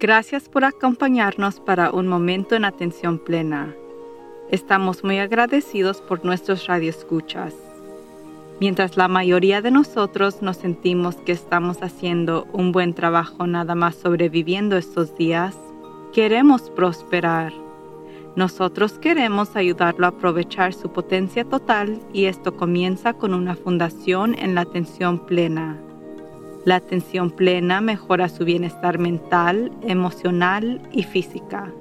Gracias por acompañarnos para un momento en atención plena. Estamos muy agradecidos por nuestros radioescuchas. Mientras la mayoría de nosotros nos sentimos que estamos haciendo un buen trabajo nada más sobreviviendo estos días, queremos prosperar. Nosotros queremos ayudarlo a aprovechar su potencia total y esto comienza con una fundación en la atención plena. La atención plena mejora su bienestar mental, emocional y física.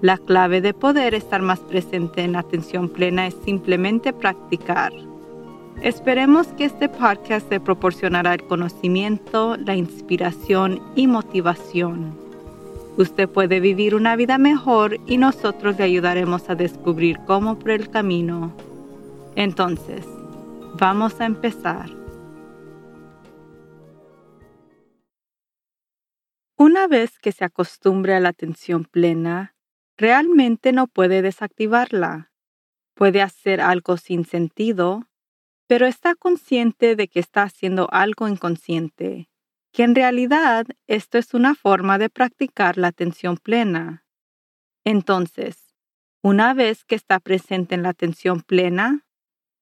La clave de poder estar más presente en la atención plena es simplemente practicar. Esperemos que este podcast le proporcionará el conocimiento, la inspiración y motivación. Usted puede vivir una vida mejor y nosotros le ayudaremos a descubrir cómo por el camino. Entonces, vamos a empezar. Una vez que se acostumbre a la atención plena, realmente no puede desactivarla. Puede hacer algo sin sentido pero está consciente de que está haciendo algo inconsciente, que en realidad esto es una forma de practicar la atención plena. Entonces, una vez que está presente en la atención plena,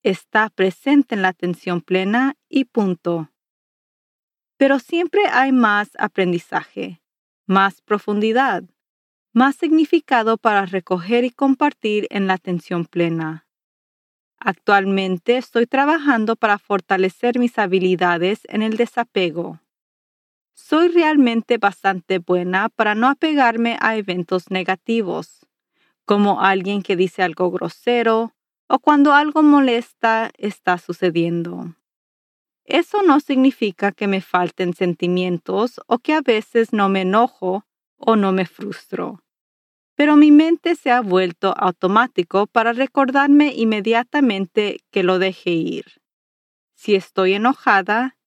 está presente en la atención plena y punto. Pero siempre hay más aprendizaje, más profundidad, más significado para recoger y compartir en la atención plena. Actualmente estoy trabajando para fortalecer mis habilidades en el desapego. Soy realmente bastante buena para no apegarme a eventos negativos, como alguien que dice algo grosero o cuando algo molesta está sucediendo. Eso no significa que me falten sentimientos o que a veces no me enojo o no me frustro pero mi mente se ha vuelto automático para recordarme inmediatamente que lo deje ir. Si estoy enojada,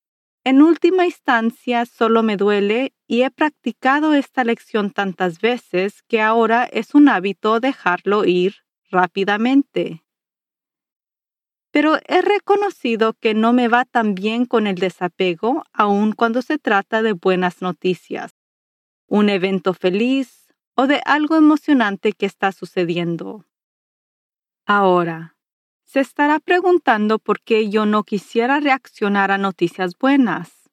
en última instancia solo me duele y he practicado esta lección tantas veces que ahora es un hábito dejarlo ir rápidamente. Pero he reconocido que no me va tan bien con el desapego aun cuando se trata de buenas noticias. Un evento feliz, o de algo emocionante que está sucediendo. Ahora, se estará preguntando por qué yo no quisiera reaccionar a noticias buenas.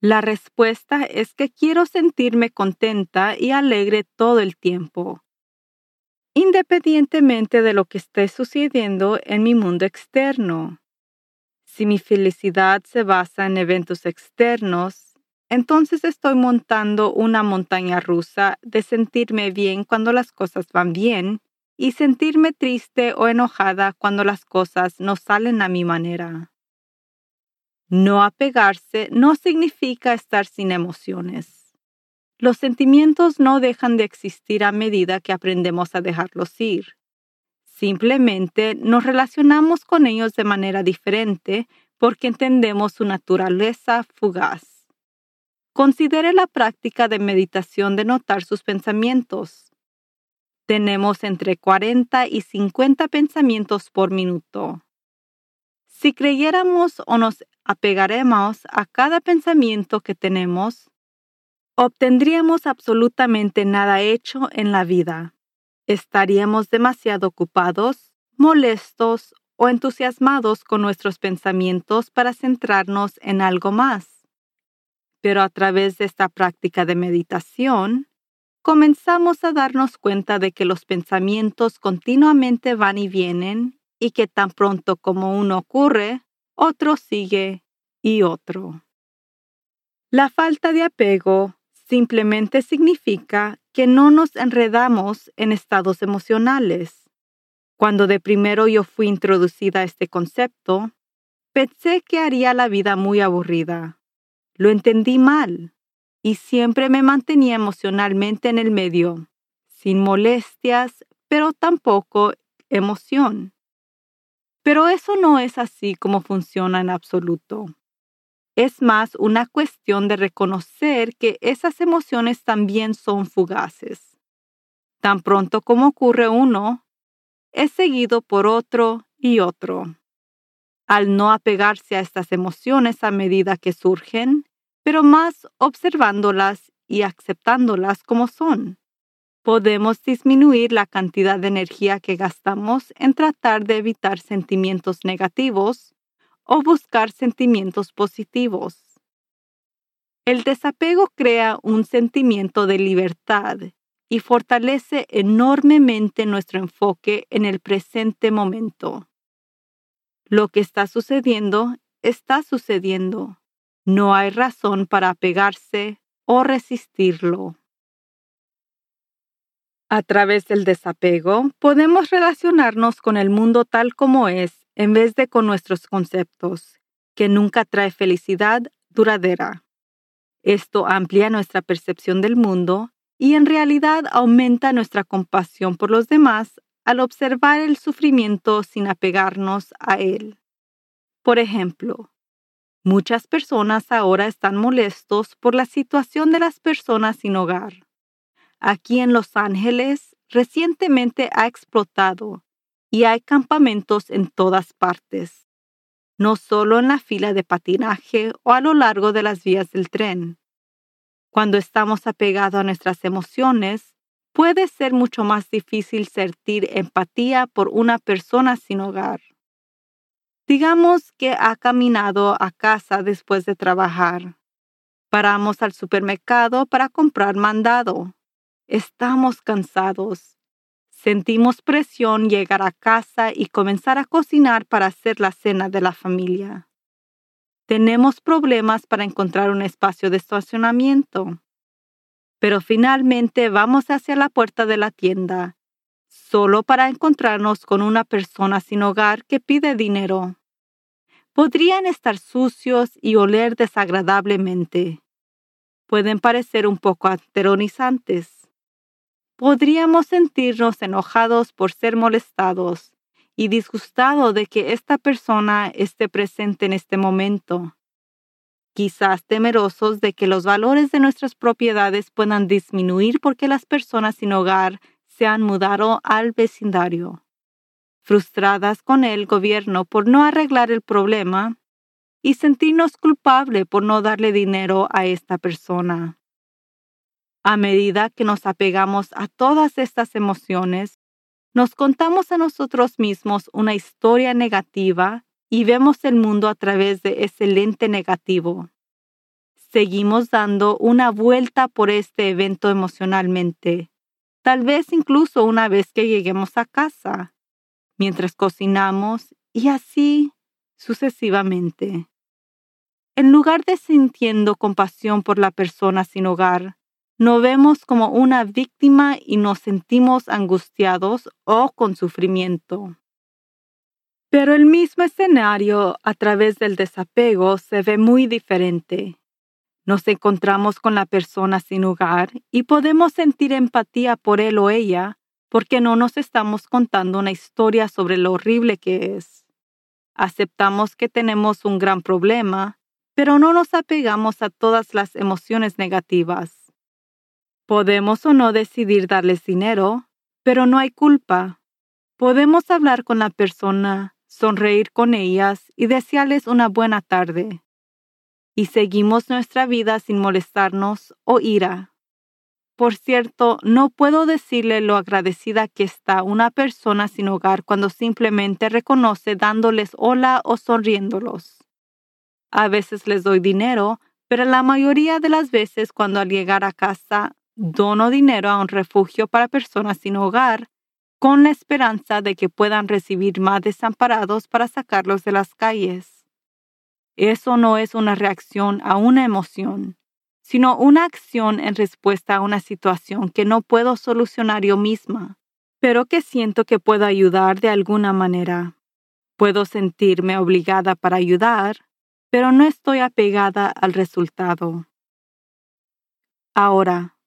La respuesta es que quiero sentirme contenta y alegre todo el tiempo, independientemente de lo que esté sucediendo en mi mundo externo. Si mi felicidad se basa en eventos externos, entonces estoy montando una montaña rusa de sentirme bien cuando las cosas van bien y sentirme triste o enojada cuando las cosas no salen a mi manera. No apegarse no significa estar sin emociones. Los sentimientos no dejan de existir a medida que aprendemos a dejarlos ir. Simplemente nos relacionamos con ellos de manera diferente porque entendemos su naturaleza fugaz. Considere la práctica de meditación de notar sus pensamientos. Tenemos entre 40 y 50 pensamientos por minuto. Si creyéramos o nos apegaremos a cada pensamiento que tenemos, obtendríamos absolutamente nada hecho en la vida. Estaríamos demasiado ocupados, molestos o entusiasmados con nuestros pensamientos para centrarnos en algo más. Pero a través de esta práctica de meditación, comenzamos a darnos cuenta de que los pensamientos continuamente van y vienen y que tan pronto como uno ocurre, otro sigue y otro. La falta de apego simplemente significa que no nos enredamos en estados emocionales. Cuando de primero yo fui introducida a este concepto, pensé que haría la vida muy aburrida lo entendí mal y siempre me mantenía emocionalmente en el medio, sin molestias, pero tampoco emoción. Pero eso no es así como funciona en absoluto. Es más una cuestión de reconocer que esas emociones también son fugaces. Tan pronto como ocurre uno, es seguido por otro y otro. Al no apegarse a estas emociones a medida que surgen, pero más observándolas y aceptándolas como son. Podemos disminuir la cantidad de energía que gastamos en tratar de evitar sentimientos negativos o buscar sentimientos positivos. El desapego crea un sentimiento de libertad y fortalece enormemente nuestro enfoque en el presente momento. Lo que está sucediendo está sucediendo. No hay razón para apegarse o resistirlo. A través del desapego podemos relacionarnos con el mundo tal como es en vez de con nuestros conceptos, que nunca trae felicidad duradera. Esto amplía nuestra percepción del mundo y en realidad aumenta nuestra compasión por los demás al observar el sufrimiento sin apegarnos a él. Por ejemplo, muchas personas ahora están molestos por la situación de las personas sin hogar. Aquí en Los Ángeles recientemente ha explotado y hay campamentos en todas partes, no solo en la fila de patinaje o a lo largo de las vías del tren. Cuando estamos apegados a nuestras emociones, puede ser mucho más difícil sentir empatía por una persona sin hogar. Digamos que ha caminado a casa después de trabajar. Paramos al supermercado para comprar mandado. Estamos cansados. Sentimos presión llegar a casa y comenzar a cocinar para hacer la cena de la familia. Tenemos problemas para encontrar un espacio de estacionamiento. Pero finalmente vamos hacia la puerta de la tienda, solo para encontrarnos con una persona sin hogar que pide dinero. Podrían estar sucios y oler desagradablemente. Pueden parecer un poco aterrorizantes podríamos sentirnos enojados por ser molestados y disgustados de que esta persona esté presente en este momento. Quizás temerosos de que los valores de nuestras propiedades puedan disminuir porque las personas sin hogar se han mudado al vecindario. Frustradas con el gobierno por no arreglar el problema y sentirnos culpables por no darle dinero a esta persona. A medida que nos apegamos a todas estas emociones, nos contamos a nosotros mismos una historia negativa y vemos el mundo a través de ese lente negativo. Seguimos dando una vuelta por este evento emocionalmente, tal vez incluso una vez que lleguemos a casa, mientras cocinamos y así sucesivamente. En lugar de sintiendo compasión por la persona sin hogar, no vemos como una víctima y nos sentimos angustiados o con sufrimiento. Pero el mismo escenario a través del desapego se ve muy diferente. Nos encontramos con la persona sin hogar y podemos sentir empatía por él o ella porque no nos estamos contando una historia sobre lo horrible que es. Aceptamos que tenemos un gran problema, pero no nos apegamos a todas las emociones negativas. Podemos o no decidir darles dinero, pero no hay culpa. Podemos hablar con la persona, sonreír con ellas y desearles una buena tarde. Y seguimos nuestra vida sin molestarnos o ira. Por cierto, no puedo decirle lo agradecida que está una persona sin hogar cuando simplemente reconoce dándoles hola o sonriéndolos. A veces les doy dinero, pero la mayoría de las veces cuando al llegar a casa dono dinero a un refugio para personas sin hogar con la esperanza de que puedan recibir más desamparados para sacarlos de las calles. Eso no es una reacción a una emoción, sino una acción en respuesta a una situación que no puedo solucionar yo misma, pero que siento que puedo ayudar de alguna manera. Puedo sentirme obligada para ayudar, pero no estoy apegada al resultado. Ahora,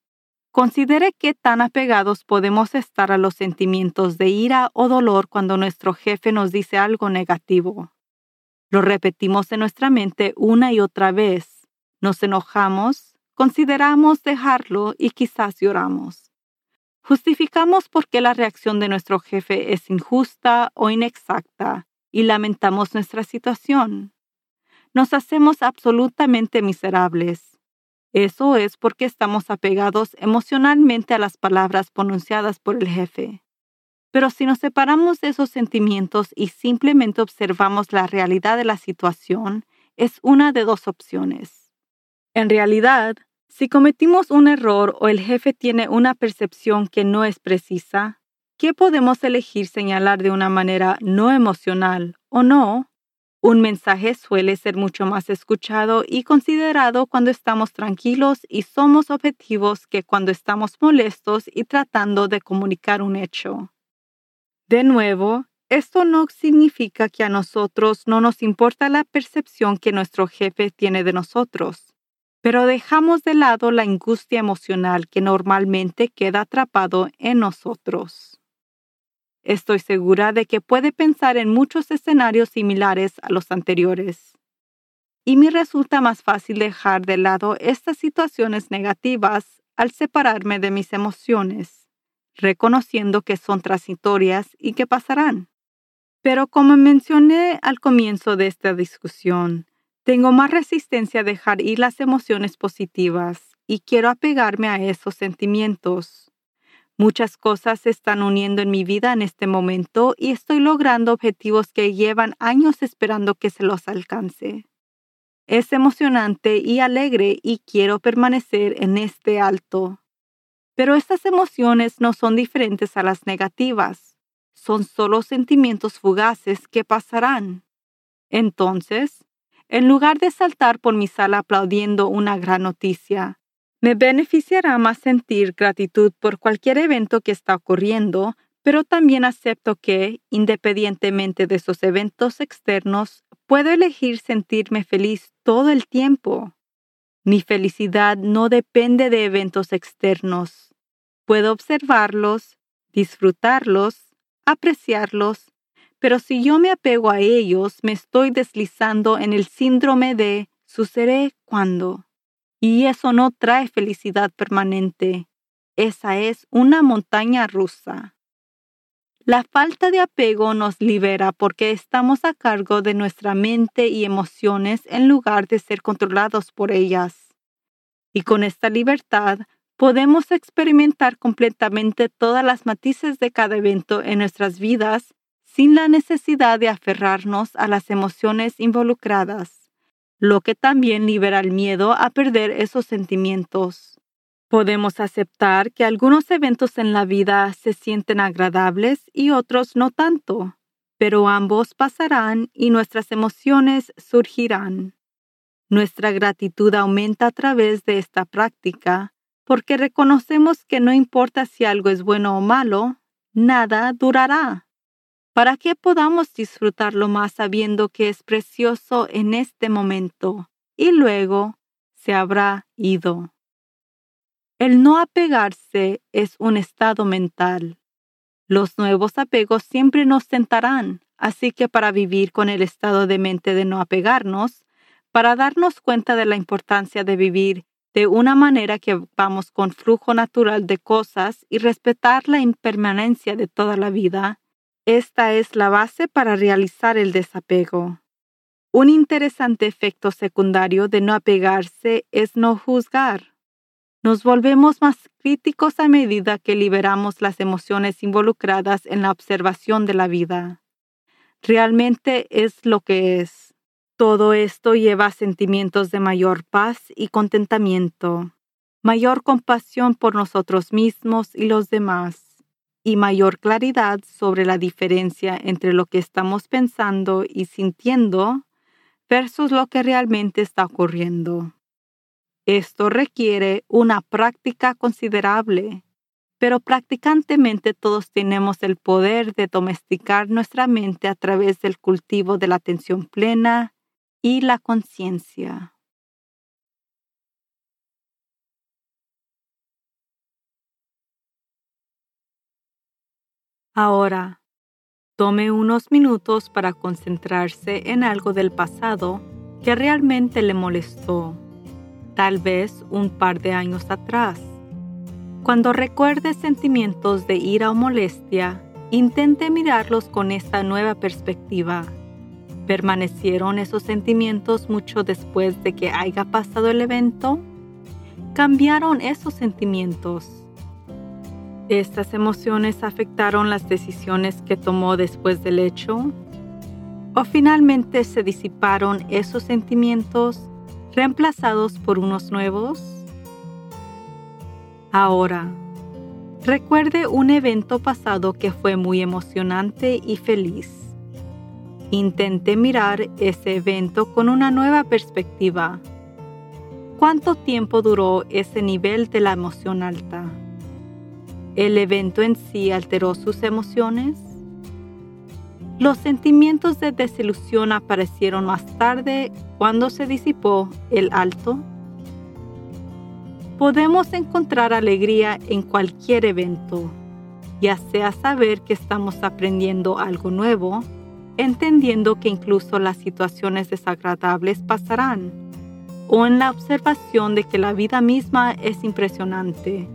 Considere qué tan apegados podemos estar a los sentimientos de ira o dolor cuando nuestro jefe nos dice algo negativo. Lo repetimos en nuestra mente una y otra vez. Nos enojamos, consideramos dejarlo y quizás lloramos. Justificamos por qué la reacción de nuestro jefe es injusta o inexacta y lamentamos nuestra situación. Nos hacemos absolutamente miserables Eso es porque estamos apegados emocionalmente a las palabras pronunciadas por el jefe. Pero si nos separamos de esos sentimientos y simplemente observamos la realidad de la situación, es una de dos opciones. En realidad, si cometimos un error o el jefe tiene una percepción que no es precisa, ¿qué podemos elegir señalar de una manera no emocional o no? Un mensaje suele ser mucho más escuchado y considerado cuando estamos tranquilos y somos objetivos que cuando estamos molestos y tratando de comunicar un hecho. De nuevo, esto no significa que a nosotros no nos importa la percepción que nuestro jefe tiene de nosotros, pero dejamos de lado la angustia emocional que normalmente queda atrapado en nosotros. Estoy segura de que puede pensar en muchos escenarios similares a los anteriores. Y me resulta más fácil dejar de lado estas situaciones negativas al separarme de mis emociones, reconociendo que son transitorias y que pasarán. Pero como mencioné al comienzo de esta discusión, tengo más resistencia a dejar ir las emociones positivas y quiero apegarme a esos sentimientos Muchas cosas se están uniendo en mi vida en este momento y estoy logrando objetivos que llevan años esperando que se los alcance. Es emocionante y alegre y quiero permanecer en este alto. Pero estas emociones no son diferentes a las negativas, son solo sentimientos fugaces que pasarán. Entonces, en lugar de saltar por mi sala aplaudiendo una gran noticia, me beneficiará más sentir gratitud por cualquier evento que está ocurriendo, pero también acepto que, independientemente de esos eventos externos, puedo elegir sentirme feliz todo el tiempo. Mi felicidad no depende de eventos externos. Puedo observarlos, disfrutarlos, apreciarlos, pero si yo me apego a ellos, me estoy deslizando en el síndrome de sucederé cuando. Y eso no trae felicidad permanente. Esa es una montaña rusa. La falta de apego nos libera porque estamos a cargo de nuestra mente y emociones en lugar de ser controlados por ellas. Y con esta libertad podemos experimentar completamente todas las matices de cada evento en nuestras vidas sin la necesidad de aferrarnos a las emociones involucradas lo que también libera el miedo a perder esos sentimientos. Podemos aceptar que algunos eventos en la vida se sienten agradables y otros no tanto, pero ambos pasarán y nuestras emociones surgirán. Nuestra gratitud aumenta a través de esta práctica porque reconocemos que no importa si algo es bueno o malo, nada durará para que podamos disfrutarlo más sabiendo que es precioso en este momento y luego se habrá ido. El no apegarse es un estado mental. Los nuevos apegos siempre nos tentarán, así que para vivir con el estado de mente de no apegarnos, para darnos cuenta de la importancia de vivir de una manera que vamos con flujo natural de cosas y respetar la impermanencia de toda la vida, esta es la base para realizar el desapego. Un interesante efecto secundario de no apegarse es no juzgar. Nos volvemos más críticos a medida que liberamos las emociones involucradas en la observación de la vida. Realmente es lo que es. Todo esto lleva a sentimientos de mayor paz y contentamiento, mayor compasión por nosotros mismos y los demás y mayor claridad sobre la diferencia entre lo que estamos pensando y sintiendo versus lo que realmente está ocurriendo. Esto requiere una práctica considerable, pero practicantemente todos tenemos el poder de domesticar nuestra mente a través del cultivo de la atención plena y la conciencia. Ahora, tome unos minutos para concentrarse en algo del pasado que realmente le molestó, tal vez un par de años atrás. Cuando recuerde sentimientos de ira o molestia, intente mirarlos con esta nueva perspectiva. ¿Permanecieron esos sentimientos mucho después de que haya pasado el evento? cambiaron esos sentimientos. ¿Estas emociones afectaron las decisiones que tomó después del hecho? ¿O finalmente se disiparon esos sentimientos reemplazados por unos nuevos? Ahora, recuerde un evento pasado que fue muy emocionante y feliz. Intente mirar ese evento con una nueva perspectiva. ¿Cuánto tiempo duró ese nivel de la emoción alta? ¿El evento en sí alteró sus emociones? Los sentimientos de desilusión aparecieron más tarde cuando se disipó el alto. Podemos encontrar alegría en cualquier evento, ya sea saber que estamos aprendiendo algo nuevo, entendiendo que incluso las situaciones desagradables pasarán, o en la observación de que la vida misma es impresionante.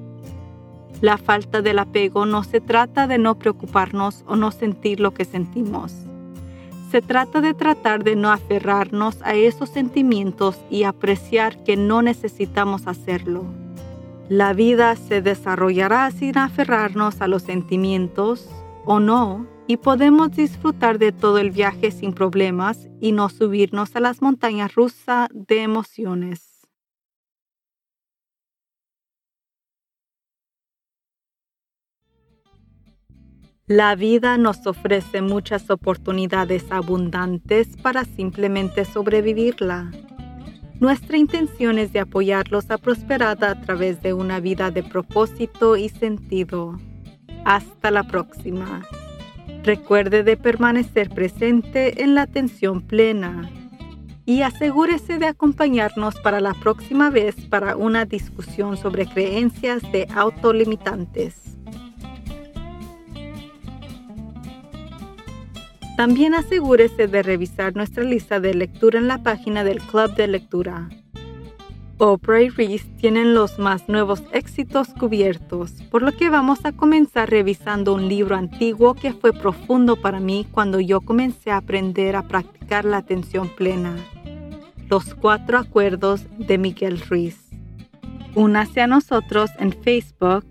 La falta del apego no se trata de no preocuparnos o no sentir lo que sentimos. Se trata de tratar de no aferrarnos a esos sentimientos y apreciar que no necesitamos hacerlo. La vida se desarrollará sin aferrarnos a los sentimientos o no y podemos disfrutar de todo el viaje sin problemas y no subirnos a las montañas rusas de emociones. La vida nos ofrece muchas oportunidades abundantes para simplemente sobrevivirla. Nuestra intención es de apoyarlos a prosperar a través de una vida de propósito y sentido. Hasta la próxima. Recuerde de permanecer presente en la atención plena y asegúrese de acompañarnos para la próxima vez para una discusión sobre creencias de autolimitantes. También asegúrese de revisar nuestra lista de lectura en la página del Club de Lectura. Oprah y Reese tienen los más nuevos éxitos cubiertos, por lo que vamos a comenzar revisando un libro antiguo que fue profundo para mí cuando yo comencé a aprender a practicar la atención plena. Los cuatro acuerdos de Miguel Ruiz. Únase a nosotros en Facebook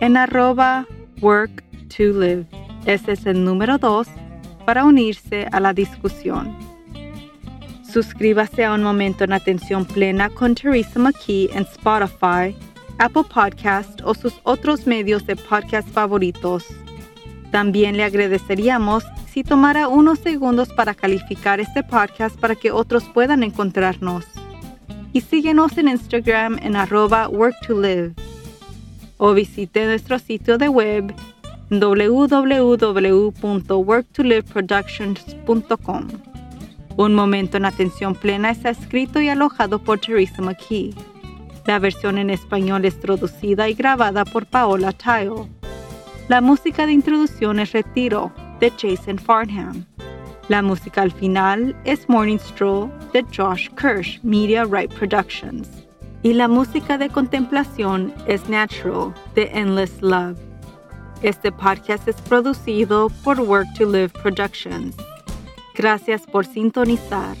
en arroba work to live. Ese es el número 2 para unirse a la discusión. Suscríbase a Un Momento en Atención Plena con Teresa McKee en Spotify, Apple Podcast o sus otros medios de podcast favoritos. También le agradeceríamos si tomara unos segundos para calificar este podcast para que otros puedan encontrarnos. Y síguenos en Instagram en arroba work. O visite nuestro sitio de web www.worktoliveproductions.com. Un momento en atención plena está escrito y alojado por Teresa McKee. La versión en español es producida y grabada por Paola Tile. La música de introducción es Retiro de Jason Farnham. La música al final es Morning Stroll de Josh Kirsch, Media Right Productions. Y la música de contemplación es Natural de Endless Love. Este podcast es producido por Work to Live Productions. Gracias por sintonizar.